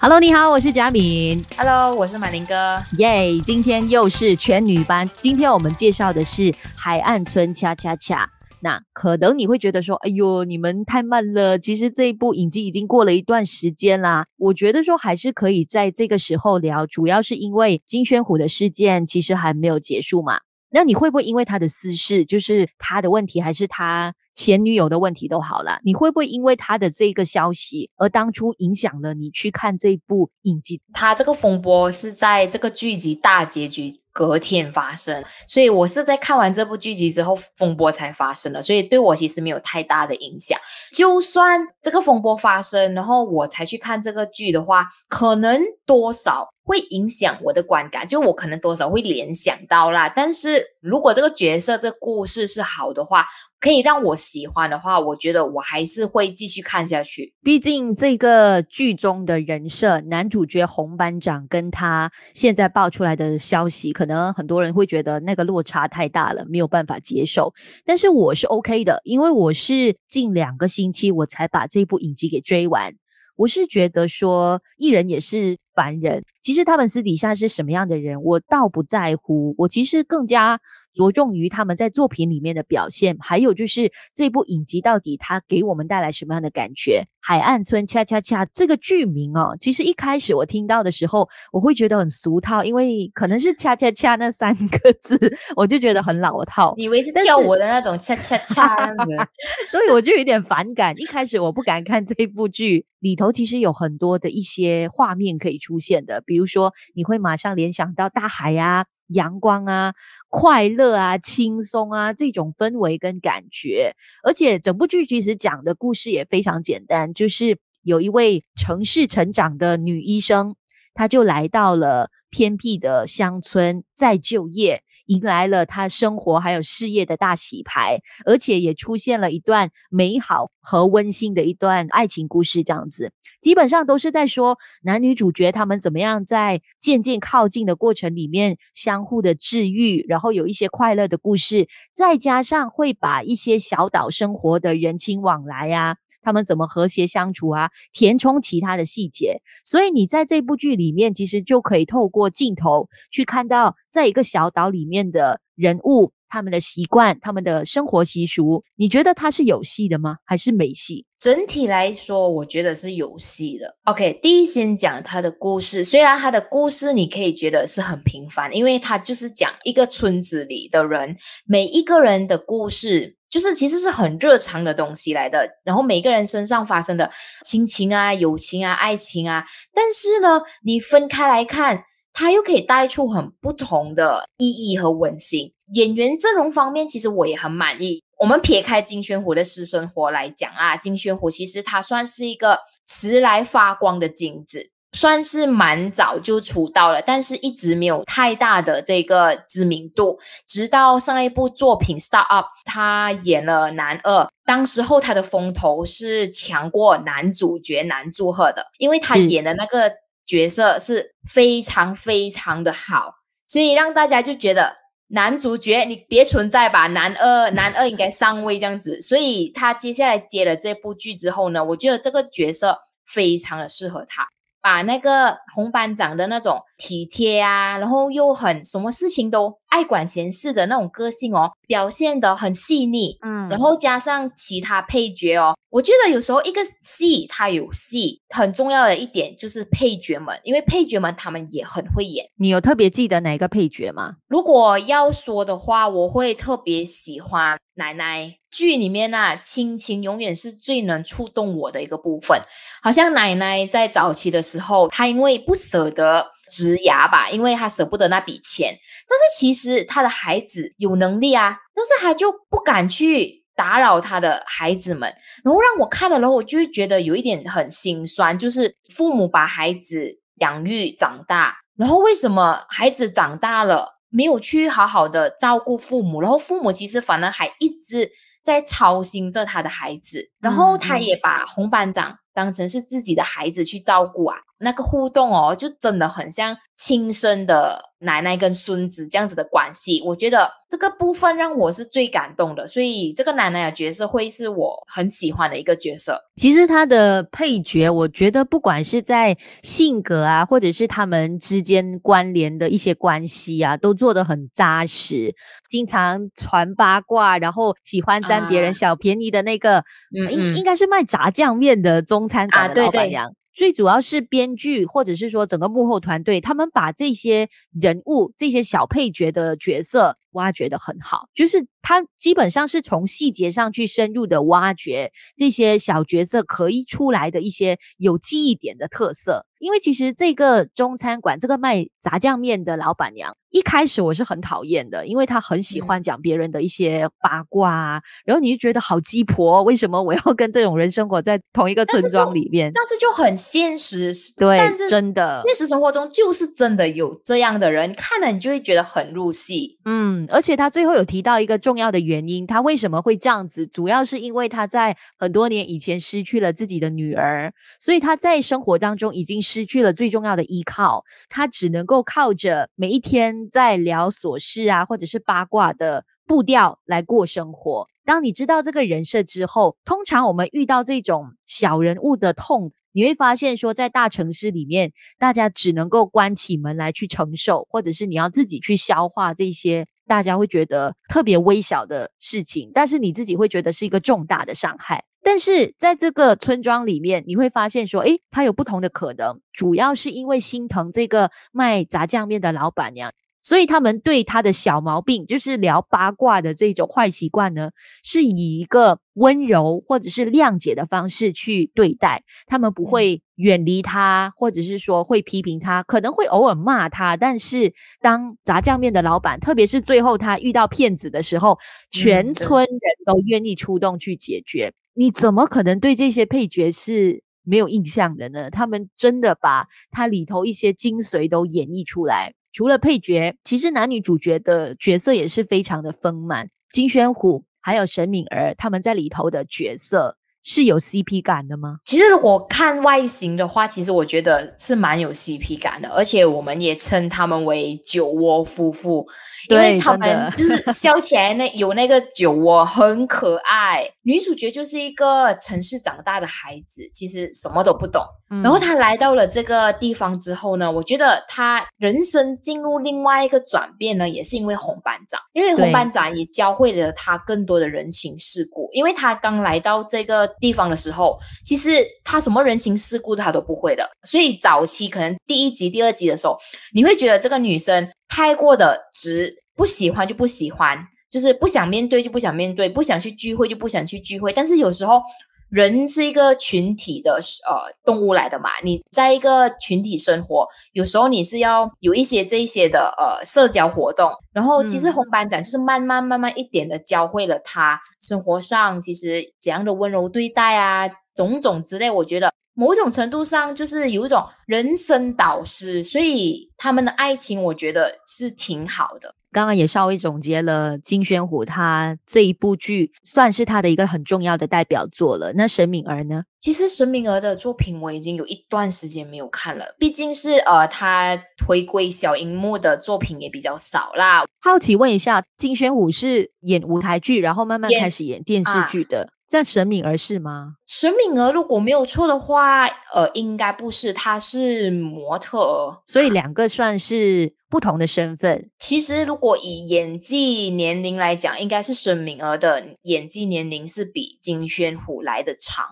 Hello，你好，我是贾敏。Hello，我是马林哥。耶，yeah, 今天又是全女班。今天我们介绍的是《海岸村恰恰恰》。那可能你会觉得说，哎呦，你们太慢了。其实这一部影集已经过了一段时间啦。我觉得说还是可以在这个时候聊，主要是因为金宣虎的事件其实还没有结束嘛。那你会不会因为他的私事，就是他的问题，还是他前女友的问题都好了？你会不会因为他的这个消息而当初影响了你去看这部影集？他这个风波是在这个剧集大结局隔天发生，所以我是在看完这部剧集之后，风波才发生的，所以对我其实没有太大的影响。就算这个风波发生，然后我才去看这个剧的话，可能多少。会影响我的观感，就我可能多少会联想到啦。但是如果这个角色、这故事是好的话，可以让我喜欢的话，我觉得我还是会继续看下去。毕竟这个剧中的人设，男主角洪班长跟他现在爆出来的消息，可能很多人会觉得那个落差太大了，没有办法接受。但是我是 OK 的，因为我是近两个星期我才把这部影集给追完。我是觉得说，艺人也是凡人，其实他们私底下是什么样的人，我倒不在乎。我其实更加着重于他们在作品里面的表现，还有就是这部影集到底它给我们带来什么样的感觉。海岸村恰恰恰这个剧名哦，其实一开始我听到的时候，我会觉得很俗套，因为可能是恰恰恰那三个字，我就觉得很老套。以为是跳舞的那种恰恰恰样子，所以我就有点反感。一开始我不敢看这部剧，里头其实有很多的一些画面可以出现的，比如说你会马上联想到大海啊。阳光啊，快乐啊，轻松啊，这种氛围跟感觉，而且整部剧其实讲的故事也非常简单，就是有一位城市成长的女医生，她就来到了偏僻的乡村再就业。迎来了他生活还有事业的大洗牌，而且也出现了一段美好和温馨的一段爱情故事，这样子。基本上都是在说男女主角他们怎么样在渐渐靠近的过程里面相互的治愈，然后有一些快乐的故事，再加上会把一些小岛生活的人情往来呀、他们怎么和谐相处啊？填充其他的细节，所以你在这部剧里面，其实就可以透过镜头去看到，在一个小岛里面的人物，他们的习惯，他们的生活习俗。你觉得它是有戏的吗？还是没戏？整体来说，我觉得是有戏的。OK，第一先讲他的故事，虽然他的故事你可以觉得是很平凡，因为他就是讲一个村子里的人，每一个人的故事。就是其实是很日常的东西来的，然后每个人身上发生的亲情啊、友情啊、爱情啊，但是呢，你分开来看，它又可以带出很不同的意义和温馨。演员阵容方面，其实我也很满意。我们撇开金宣虎的私生活来讲啊，金宣虎其实他算是一个迟来发光的金子。算是蛮早就出道了，但是一直没有太大的这个知名度。直到上一部作品《Start Up》，他演了男二，当时候他的风头是强过男主角南柱赫的，因为他演的那个角色是非常非常的好，所以让大家就觉得男主角你别存在吧，男二男二应该上位这样子。所以他接下来接了这部剧之后呢，我觉得这个角色非常的适合他。把那个红班长的那种体贴啊，然后又很什么事情都爱管闲事的那种个性哦，表现得很细腻。嗯，然后加上其他配角哦，我觉得有时候一个戏它有戏，很重要的一点就是配角们，因为配角们他们也很会演。你有特别记得哪个配角吗？如果要说的话，我会特别喜欢奶奶。剧里面啊，亲情永远是最能触动我的一个部分。好像奶奶在早期的时候，她因为不舍得植牙吧，因为她舍不得那笔钱。但是其实她的孩子有能力啊，但是她就不敢去打扰她的孩子们。然后让我看了，然后我就会觉得有一点很心酸，就是父母把孩子养育长大，然后为什么孩子长大了没有去好好的照顾父母，然后父母其实反而还一直。在操心着他的孩子，然后他也把红班长当成是自己的孩子去照顾啊。那个互动哦，就真的很像亲生的奶奶跟孙子这样子的关系。我觉得这个部分让我是最感动的，所以这个奶奶的角色会是我很喜欢的一个角色。其实他的配角，我觉得不管是在性格啊，或者是他们之间关联的一些关系啊，都做得很扎实。经常传八卦，然后喜欢占别人小便宜的那个，嗯嗯、应该是卖炸酱面的中餐馆的老板娘。啊对对最主要是编剧，或者是说整个幕后团队，他们把这些人物、这些小配角的角色挖掘得很好，就是他基本上是从细节上去深入的挖掘这些小角色可以出来的一些有记忆点的特色。因为其实这个中餐馆，这个卖炸酱面的老板娘，一开始我是很讨厌的，因为她很喜欢讲别人的一些八卦啊，然后你就觉得好鸡婆，为什么我要跟这种人生活在同一个村庄里面？但是就很现实，对，真的，现实生活中就是真的有这样的人，看了你就会觉得很入戏。嗯，而且他最后有提到一个重要的原因，他为什么会这样子，主要是因为他在很多年以前失去了自己的女儿，所以他在生活当中已经。失去了最重要的依靠，他只能够靠着每一天在聊琐事啊，或者是八卦的步调来过生活。当你知道这个人设之后，通常我们遇到这种小人物的痛，你会发现说，在大城市里面，大家只能够关起门来去承受，或者是你要自己去消化这些大家会觉得特别微小的事情，但是你自己会觉得是一个重大的伤害。但是在这个村庄里面，你会发现说，诶，他有不同的可能，主要是因为心疼这个卖炸酱面的老板娘，所以他们对他的小毛病，就是聊八卦的这种坏习惯呢，是以一个温柔或者是谅解的方式去对待，他们不会远离他，或者是说会批评他，可能会偶尔骂他，但是当炸酱面的老板，特别是最后他遇到骗子的时候，全村人都愿意出动去解决。你怎么可能对这些配角是没有印象的呢？他们真的把他里头一些精髓都演绎出来。除了配角，其实男女主角的角色也是非常的丰满。金宣虎还有沈敏儿他们在里头的角色是有 CP 感的吗？其实如果看外形的话，其实我觉得是蛮有 CP 感的，而且我们也称他们为酒窝夫妇。因为他们就是笑起来那有那个酒窝很可爱，女主角就是一个城市长大的孩子，其实什么都不懂。嗯、然后她来到了这个地方之后呢，我觉得她人生进入另外一个转变呢，也是因为红班长，因为红班长也教会了她更多的人情世故。因为她刚来到这个地方的时候，其实她什么人情世故她都不会的，所以早期可能第一集、第二集的时候，你会觉得这个女生。太过的直，不喜欢就不喜欢，就是不想面对就不想面对，不想去聚会就不想去聚会。但是有时候人是一个群体的呃动物来的嘛，你在一个群体生活，有时候你是要有一些这一些的呃社交活动。然后其实红班长就是慢慢慢慢一点的教会了他生活上其实怎样的温柔对待啊，种种之类，我觉得。某种程度上，就是有一种人生导师，所以他们的爱情，我觉得是挺好的。刚刚也稍微总结了金宣虎，他这一部剧算是他的一个很重要的代表作了。那沈敏儿呢？其实沈敏儿的作品我已经有一段时间没有看了，毕竟是呃，他回归小荧幕的作品也比较少啦。好奇问一下，金宣虎是演舞台剧，然后慢慢开始演电视剧的。在沈敏儿是吗？沈敏儿如果没有错的话，呃，应该不是，她是模特儿，所以两个算是不同的身份。其实如果以演技年龄来讲，应该是沈敏儿的演技年龄是比金宣虎来的长。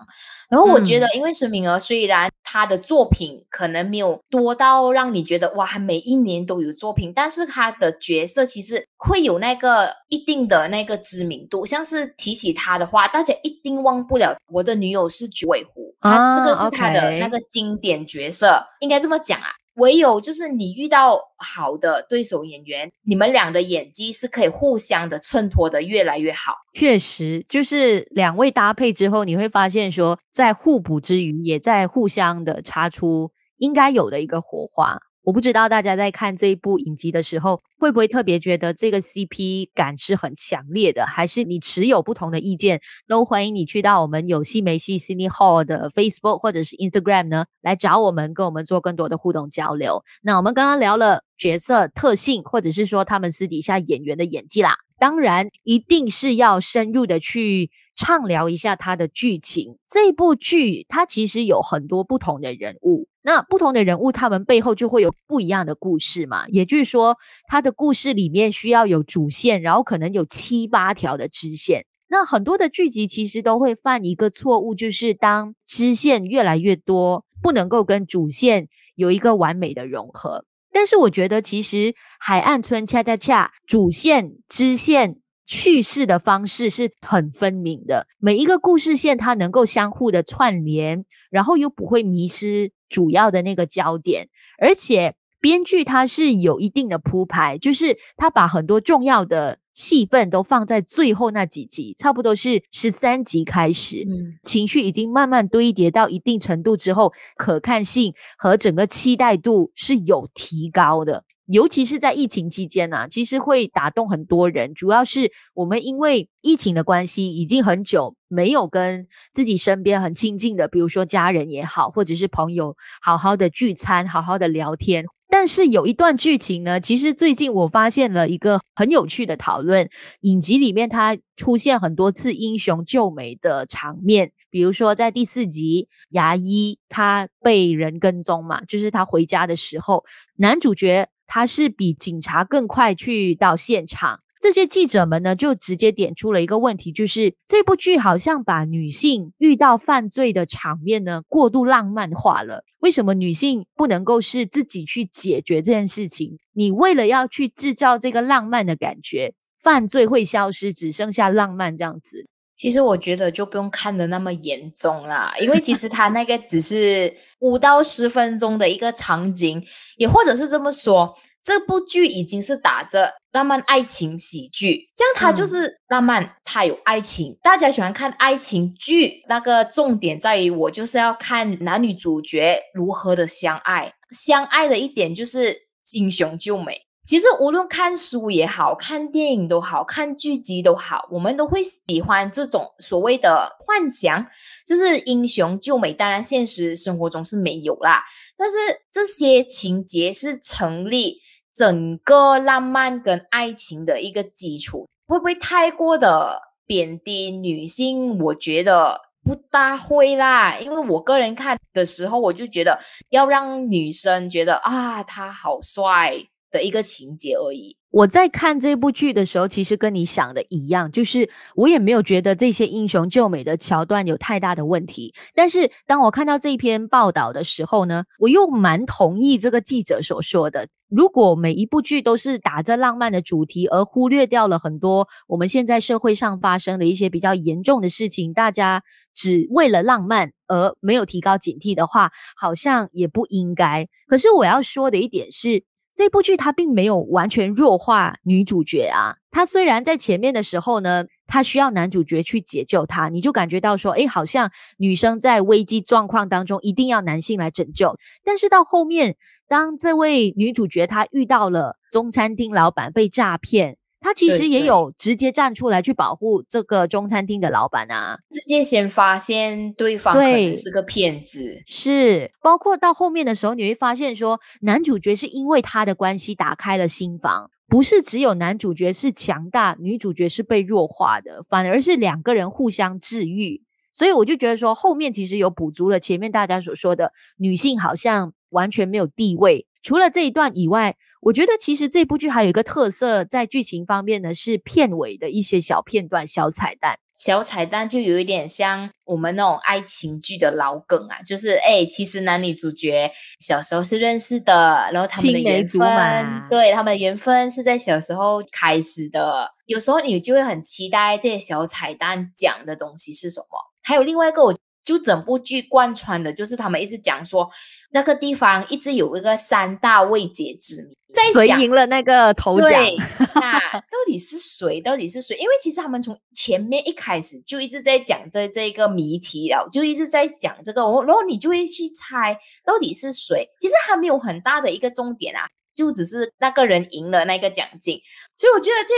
然后我觉得，因为沈敏儿虽然她的作品可能没有多到让你觉得哇，每一年都有作品，但是她的角色其实会有那个一定的那个知名度。像是提起她的话，大家一定忘不了我的女友是九尾狐，她这个是她的那个经典角色，啊 okay、应该这么讲啊。唯有就是你遇到好的对手演员，你们俩的演技是可以互相的衬托的越来越好。确实，就是两位搭配之后，你会发现说，在互补之余，也在互相的擦出应该有的一个火花。我不知道大家在看这一部影集的时候，会不会特别觉得这个 CP 感是很强烈的，还是你持有不同的意见，都欢迎你去到我们有戏没戏 Cine Hall 的 Facebook 或者是 Instagram 呢，来找我们，跟我们做更多的互动交流。那我们刚刚聊了角色特性，或者是说他们私底下演员的演技啦，当然一定是要深入的去畅聊一下它的剧情。这部剧它其实有很多不同的人物。那不同的人物，他们背后就会有不一样的故事嘛。也就是说，他的故事里面需要有主线，然后可能有七八条的支线。那很多的剧集其实都会犯一个错误，就是当支线越来越多，不能够跟主线有一个完美的融合。但是我觉得，其实《海岸村恰恰恰》主线、支线。叙事的方式是很分明的，每一个故事线它能够相互的串联，然后又不会迷失主要的那个焦点，而且编剧他是有一定的铺排，就是他把很多重要的戏份都放在最后那几集，差不多是十三集开始，嗯，情绪已经慢慢堆叠到一定程度之后，可看性和整个期待度是有提高的。尤其是在疫情期间啊，其实会打动很多人。主要是我们因为疫情的关系，已经很久没有跟自己身边很亲近的，比如说家人也好，或者是朋友，好好的聚餐，好好的聊天。但是有一段剧情呢，其实最近我发现了一个很有趣的讨论。影集里面它出现很多次英雄救美的场面，比如说在第四集，牙医他被人跟踪嘛，就是他回家的时候，男主角。他是比警察更快去到现场。这些记者们呢，就直接点出了一个问题，就是这部剧好像把女性遇到犯罪的场面呢过度浪漫化了。为什么女性不能够是自己去解决这件事情？你为了要去制造这个浪漫的感觉，犯罪会消失，只剩下浪漫这样子。其实我觉得就不用看得那么严重啦，因为其实他那个只是五到十分钟的一个场景，也或者是这么说，这部剧已经是打着浪漫爱情喜剧，这样它就是浪漫，它有爱情，嗯、大家喜欢看爱情剧，那个重点在于我就是要看男女主角如何的相爱，相爱的一点就是英雄救美。其实无论看书也好，看电影都好，看剧集都好，我们都会喜欢这种所谓的幻想，就是英雄救美。当然，现实生活中是没有啦，但是这些情节是成立整个浪漫跟爱情的一个基础。会不会太过的贬低女性？我觉得不大会啦，因为我个人看的时候，我就觉得要让女生觉得啊，他好帅。的一个情节而已。我在看这部剧的时候，其实跟你想的一样，就是我也没有觉得这些英雄救美的桥段有太大的问题。但是当我看到这篇报道的时候呢，我又蛮同意这个记者所说的：如果每一部剧都是打着浪漫的主题，而忽略掉了很多我们现在社会上发生的一些比较严重的事情，大家只为了浪漫而没有提高警惕的话，好像也不应该。可是我要说的一点是。这部剧它并没有完全弱化女主角啊，她虽然在前面的时候呢，她需要男主角去解救她，你就感觉到说，诶，好像女生在危机状况当中一定要男性来拯救。但是到后面，当这位女主角她遇到了中餐厅老板被诈骗。他其实也有直接站出来去保护这个中餐厅的老板啊，直接先发现对方可能是个骗子，是包括到后面的时候，你会发现说，男主角是因为他的关系打开了心房，不是只有男主角是强大，女主角是被弱化的，反而是两个人互相治愈，所以我就觉得说，后面其实有补足了前面大家所说的女性好像完全没有地位。除了这一段以外，我觉得其实这部剧还有一个特色，在剧情方面呢，是片尾的一些小片段、小彩蛋。小彩蛋就有一点像我们那种爱情剧的老梗啊，就是哎，其实男女主角小时候是认识的，然后他们的缘分，对，他们的缘分是在小时候开始的。有时候你就会很期待这些小彩蛋讲的东西是什么。还有另外一个我。就整部剧贯穿的就是他们一直讲说那个地方一直有一个三大未解之谜。在谁赢了那个头奖？对，那到底是谁？到底是谁？因为其实他们从前面一开始就一直在讲这这个谜题了，就一直在讲这个，然后你就会去猜到底是谁。其实还没有很大的一个重点啊，就只是那个人赢了那个奖金，所以我觉得这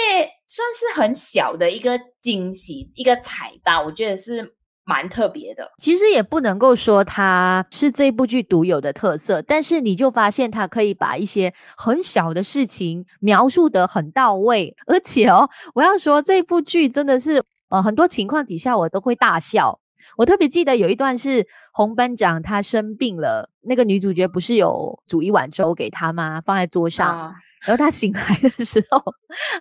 算是很小的一个惊喜，一个彩蛋。我觉得是。蛮特别的，其实也不能够说它是这部剧独有的特色，但是你就发现它可以把一些很小的事情描述得很到位，而且哦，我要说这部剧真的是，呃，很多情况底下我都会大笑。我特别记得有一段是洪班长他生病了，那个女主角不是有煮一碗粥给他吗？放在桌上。啊然后他醒来的时候，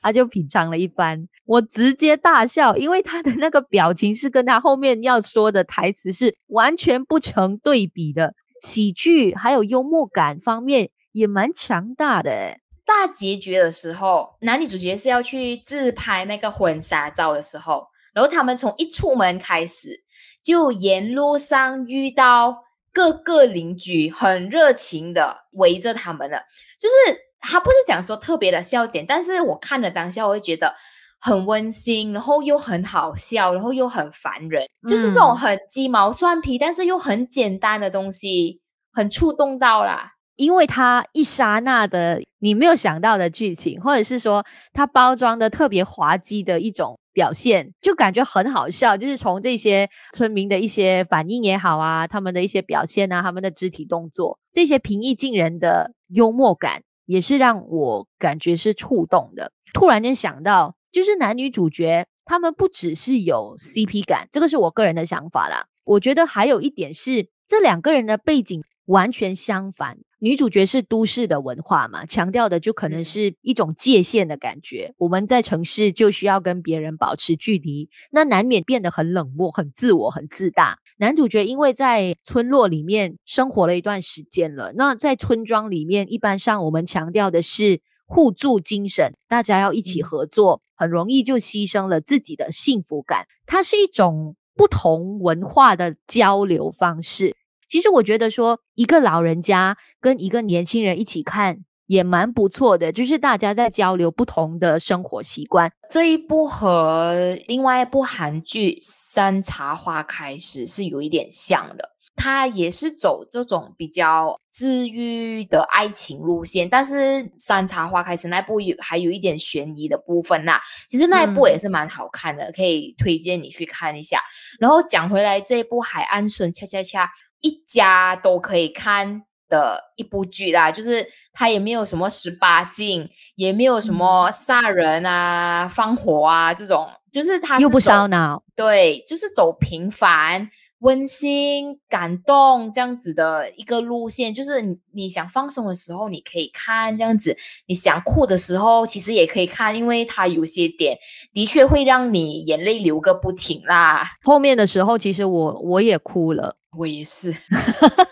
他就品尝了一番，我直接大笑，因为他的那个表情是跟他后面要说的台词是完全不成对比的，喜剧还有幽默感方面也蛮强大的诶。大结局的时候，男女主角是要去自拍那个婚纱照的时候，然后他们从一出门开始，就沿路上遇到各个邻居很热情的围着他们了，就是。他不是讲说特别的笑点，但是我看了当下，我会觉得很温馨，然后又很好笑，然后又很烦人，就是这种很鸡毛蒜皮，但是又很简单的东西，很触动到啦。因为他一刹那的你没有想到的剧情，或者是说他包装的特别滑稽的一种表现，就感觉很好笑。就是从这些村民的一些反应也好啊，他们的一些表现啊，他们的肢体动作，这些平易近人的幽默感。也是让我感觉是触动的。突然间想到，就是男女主角他们不只是有 CP 感，这个是我个人的想法啦。我觉得还有一点是，这两个人的背景完全相反。女主角是都市的文化嘛，强调的就可能是一种界限的感觉。我们在城市就需要跟别人保持距离，那难免变得很冷漠、很自我、很自大。男主角因为在村落里面生活了一段时间了，那在村庄里面，一般上我们强调的是互助精神，大家要一起合作，很容易就牺牲了自己的幸福感。它是一种不同文化的交流方式。其实我觉得说，一个老人家跟一个年轻人一起看也蛮不错的，就是大家在交流不同的生活习惯。这一部和另外一部韩剧《山茶花开始》是有一点像的。他也是走这种比较治愈的爱情路线，但是《山茶花开时》那部有还有一点悬疑的部分呐。其实那一部也是蛮好看的，嗯、可以推荐你去看一下。然后讲回来，这一部《海岸村恰恰恰》，一家都可以看的一部剧啦，就是它也没有什么十八禁，也没有什么杀人啊、嗯、放火啊这种，就是它又不烧脑，对，就是走平凡。温馨、感动这样子的一个路线，就是你你想放松的时候，你可以看这样子；你想哭的时候，其实也可以看，因为它有些点的确会让你眼泪流个不停啦。后面的时候，其实我我也哭了。我也是，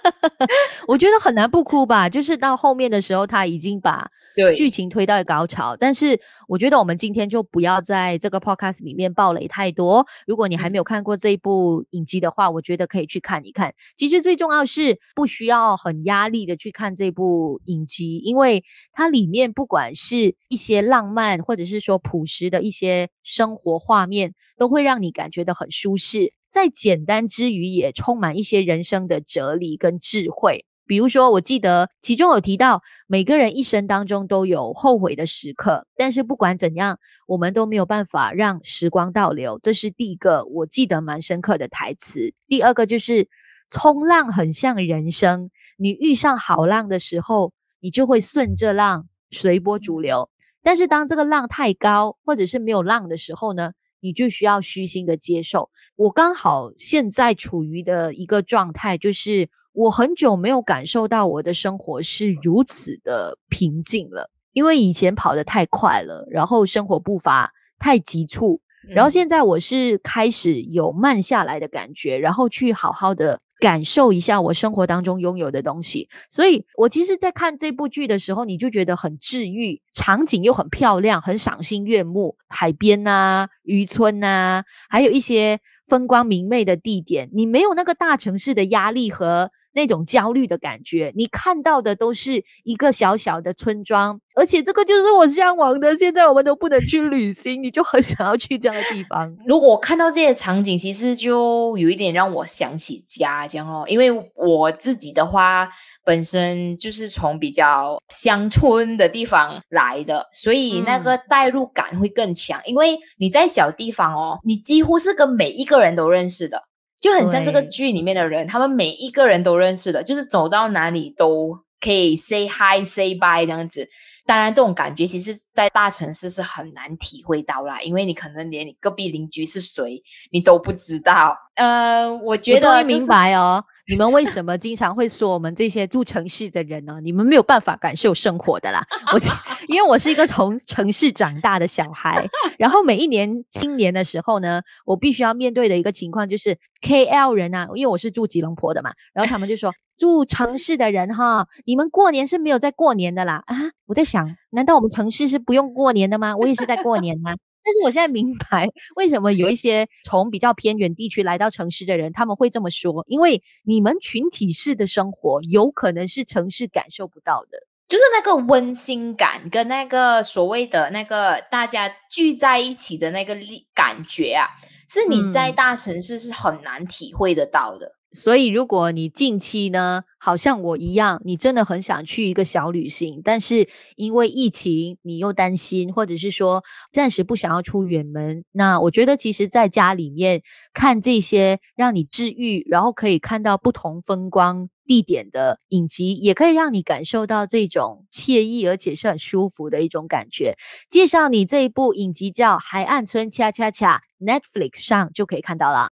我觉得很难不哭吧。就是到后面的时候，他已经把剧情推到高潮。但是我觉得我们今天就不要在这个 podcast 里面暴雷太多。如果你还没有看过这一部影集的话，我觉得可以去看一看。其实最重要是不需要很压力的去看这部影集，因为它里面不管是一些浪漫，或者是说朴实的一些生活画面，都会让你感觉到很舒适。在简单之余，也充满一些人生的哲理跟智慧。比如说，我记得其中有提到，每个人一生当中都有后悔的时刻，但是不管怎样，我们都没有办法让时光倒流。这是第一个我记得蛮深刻的台词。第二个就是，冲浪很像人生，你遇上好浪的时候，你就会顺着浪，随波逐流。但是当这个浪太高，或者是没有浪的时候呢？你就需要虚心的接受。我刚好现在处于的一个状态，就是我很久没有感受到我的生活是如此的平静了。因为以前跑得太快了，然后生活步伐太急促，然后现在我是开始有慢下来的感觉，然后去好好的。感受一下我生活当中拥有的东西，所以我其实，在看这部剧的时候，你就觉得很治愈，场景又很漂亮，很赏心悦目，海边呐、渔村呐，还有一些风光明媚的地点，你没有那个大城市的压力和那种焦虑的感觉，你看到的都是一个小小的村庄，而且这个就是我向往的。现在我们都不能去旅行，你就很想要去这样的地方。如果我看到这些场景，其实就有一点让我想起家乡哦，因为我自己的话。本身就是从比较乡村的地方来的，所以那个代入感会更强。嗯、因为你在小地方哦，你几乎是跟每一个人都认识的，就很像这个剧里面的人，他们每一个人都认识的，就是走到哪里都可以 say hi say bye 这样子。当然，这种感觉其实，在大城市是很难体会到啦，因为你可能连你隔壁邻居是谁你都不知道。呃，我觉得、就是、我明白哦。你们为什么经常会说我们这些住城市的人呢？你们没有办法感受生活的啦。我 因为我是一个从城市长大的小孩，然后每一年新年的时候呢，我必须要面对的一个情况就是 KL 人啊，因为我是住吉隆坡的嘛，然后他们就说 住城市的人哈，你们过年是没有在过年的啦啊！我在想，难道我们城市是不用过年的吗？我也是在过年啊。但是我现在明白为什么有一些从比较偏远地区来到城市的人，他们会这么说，因为你们群体式的生活有可能是城市感受不到的，就是那个温馨感跟那个所谓的那个大家聚在一起的那个力感觉啊，是你在大城市是很难体会得到的。所以，如果你近期呢，好像我一样，你真的很想去一个小旅行，但是因为疫情，你又担心，或者是说暂时不想要出远门，那我觉得其实在家里面看这些让你治愈，然后可以看到不同风光地点的影集，也可以让你感受到这种惬意，而且是很舒服的一种感觉。介绍你这一部影集叫《海岸村恰恰恰》，Netflix 上就可以看到了。